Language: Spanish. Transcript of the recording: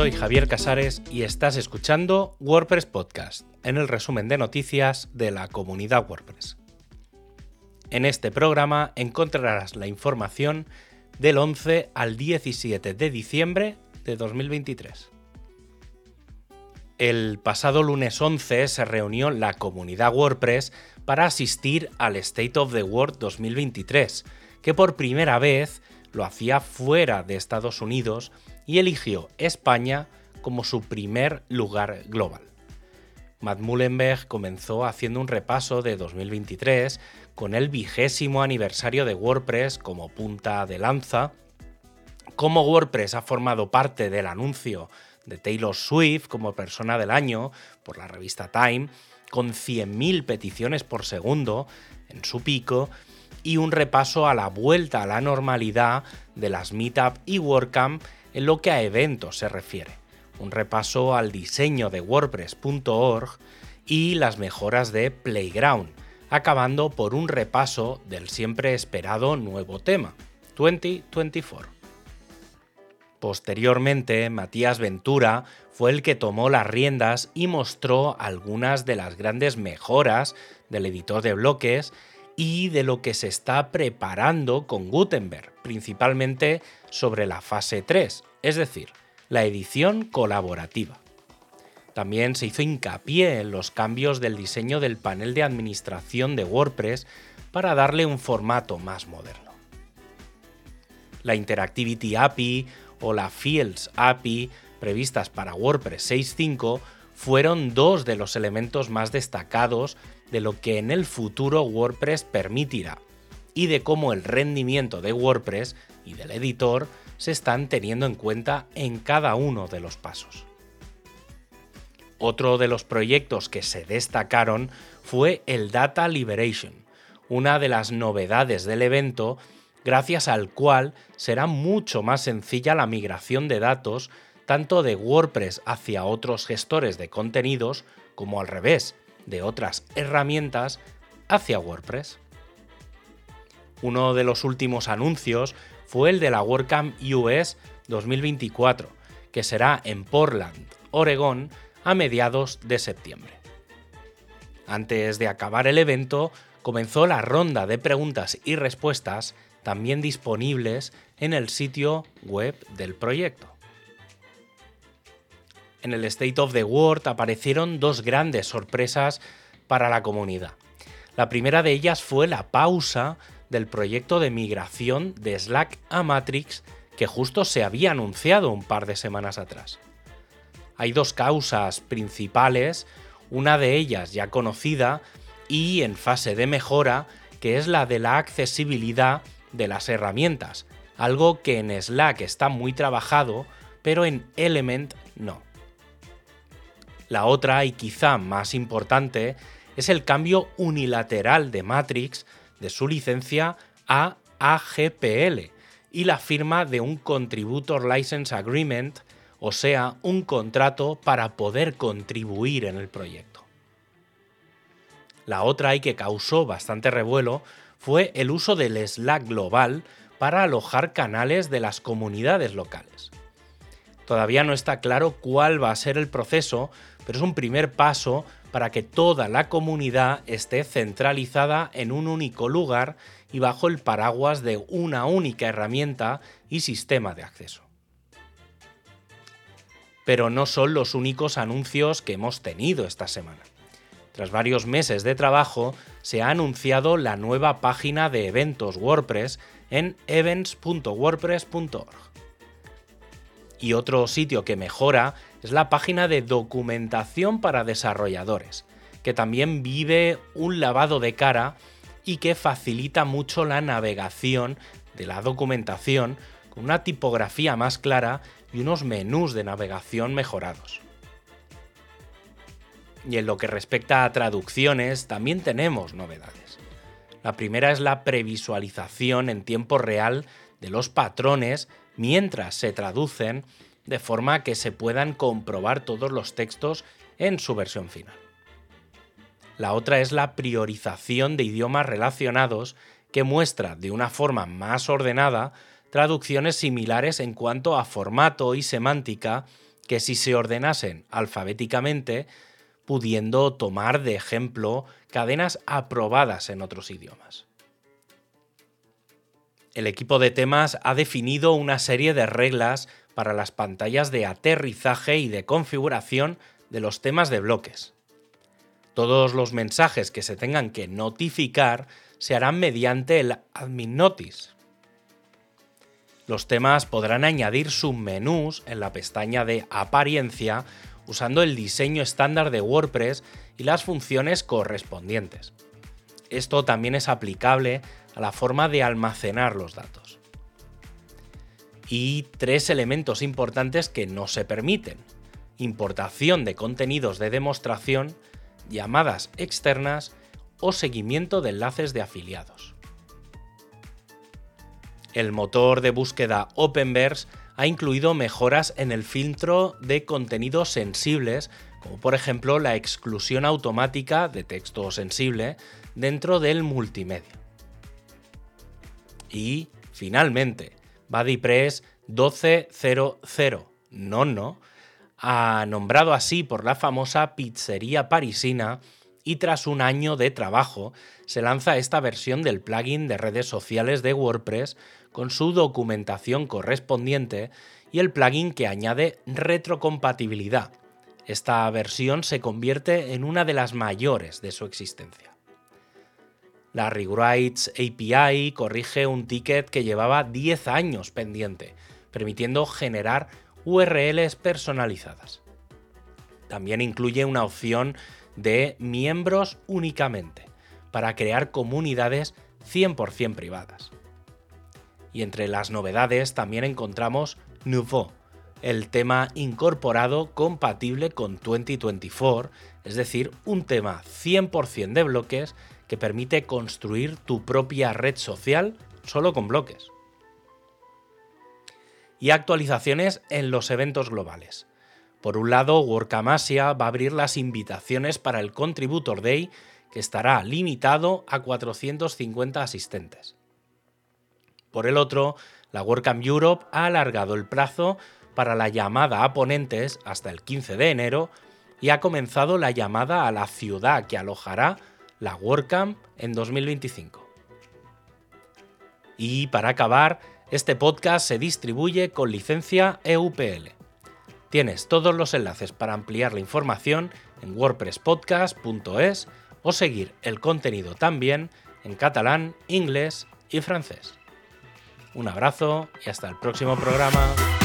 soy Javier Casares y estás escuchando WordPress Podcast, en el resumen de noticias de la comunidad WordPress. En este programa encontrarás la información del 11 al 17 de diciembre de 2023. El pasado lunes 11 se reunió la comunidad WordPress para asistir al State of the World 2023, que por primera vez lo hacía fuera de Estados Unidos y eligió España como su primer lugar global. Matt Mullenberg comenzó haciendo un repaso de 2023 con el vigésimo aniversario de WordPress como punta de lanza, cómo WordPress ha formado parte del anuncio de Taylor Swift como persona del año por la revista Time, con 100.000 peticiones por segundo en su pico, y un repaso a la vuelta a la normalidad de las Meetup y WordCamp en lo que a eventos se refiere. Un repaso al diseño de WordPress.org y las mejoras de Playground, acabando por un repaso del siempre esperado nuevo tema, 2024. Posteriormente, Matías Ventura fue el que tomó las riendas y mostró algunas de las grandes mejoras del editor de bloques y de lo que se está preparando con Gutenberg, principalmente sobre la fase 3, es decir, la edición colaborativa. También se hizo hincapié en los cambios del diseño del panel de administración de WordPress para darle un formato más moderno. La Interactivity API o la Fields API previstas para WordPress 6.5 fueron dos de los elementos más destacados de lo que en el futuro WordPress permitirá y de cómo el rendimiento de WordPress y del editor se están teniendo en cuenta en cada uno de los pasos. Otro de los proyectos que se destacaron fue el Data Liberation, una de las novedades del evento gracias al cual será mucho más sencilla la migración de datos tanto de WordPress hacia otros gestores de contenidos como al revés, de otras herramientas hacia WordPress. Uno de los últimos anuncios fue el de la WordCamp US 2024, que será en Portland, Oregón, a mediados de septiembre. Antes de acabar el evento, comenzó la ronda de preguntas y respuestas también disponibles en el sitio web del proyecto. En el State of the World aparecieron dos grandes sorpresas para la comunidad. La primera de ellas fue la pausa del proyecto de migración de Slack a Matrix que justo se había anunciado un par de semanas atrás. Hay dos causas principales, una de ellas ya conocida y en fase de mejora, que es la de la accesibilidad de las herramientas, algo que en Slack está muy trabajado, pero en Element no. La otra, y quizá más importante, es el cambio unilateral de Matrix de su licencia a AGPL y la firma de un Contributor License Agreement, o sea, un contrato para poder contribuir en el proyecto. La otra y que causó bastante revuelo fue el uso del Slack global para alojar canales de las comunidades locales. Todavía no está claro cuál va a ser el proceso, pero es un primer paso para que toda la comunidad esté centralizada en un único lugar y bajo el paraguas de una única herramienta y sistema de acceso. Pero no son los únicos anuncios que hemos tenido esta semana. Tras varios meses de trabajo, se ha anunciado la nueva página de eventos WordPress en events.wordpress.org. Y otro sitio que mejora es la página de documentación para desarrolladores, que también vive un lavado de cara y que facilita mucho la navegación de la documentación con una tipografía más clara y unos menús de navegación mejorados. Y en lo que respecta a traducciones, también tenemos novedades. La primera es la previsualización en tiempo real de los patrones mientras se traducen, de forma que se puedan comprobar todos los textos en su versión final. La otra es la priorización de idiomas relacionados que muestra de una forma más ordenada traducciones similares en cuanto a formato y semántica que si se ordenasen alfabéticamente, pudiendo tomar de ejemplo cadenas aprobadas en otros idiomas. El equipo de temas ha definido una serie de reglas para las pantallas de aterrizaje y de configuración de los temas de bloques. Todos los mensajes que se tengan que notificar se harán mediante el admin notice. Los temas podrán añadir submenús en la pestaña de apariencia usando el diseño estándar de WordPress y las funciones correspondientes. Esto también es aplicable a la forma de almacenar los datos. Y tres elementos importantes que no se permiten. Importación de contenidos de demostración, llamadas externas o seguimiento de enlaces de afiliados. El motor de búsqueda Openverse ha incluido mejoras en el filtro de contenidos sensibles, como por ejemplo la exclusión automática de texto sensible dentro del multimedia. Y, finalmente, BuddyPress 1200 no ha nombrado así por la famosa pizzería parisina y tras un año de trabajo se lanza esta versión del plugin de redes sociales de WordPress con su documentación correspondiente y el plugin que añade retrocompatibilidad. Esta versión se convierte en una de las mayores de su existencia. La Rewrites API corrige un ticket que llevaba 10 años pendiente, permitiendo generar URLs personalizadas. También incluye una opción de miembros únicamente, para crear comunidades 100% privadas. Y entre las novedades también encontramos Nouveau, el tema incorporado compatible con 2024, es decir, un tema 100% de bloques que permite construir tu propia red social solo con bloques. Y actualizaciones en los eventos globales. Por un lado, Workamasia va a abrir las invitaciones para el Contributor Day, que estará limitado a 450 asistentes. Por el otro, la WordCamp Europe ha alargado el plazo para la llamada a ponentes hasta el 15 de enero y ha comenzado la llamada a la ciudad que alojará la WordCamp en 2025. Y para acabar, este podcast se distribuye con licencia EUPL. Tienes todos los enlaces para ampliar la información en wordpresspodcast.es o seguir el contenido también en catalán, inglés y francés. Un abrazo y hasta el próximo programa.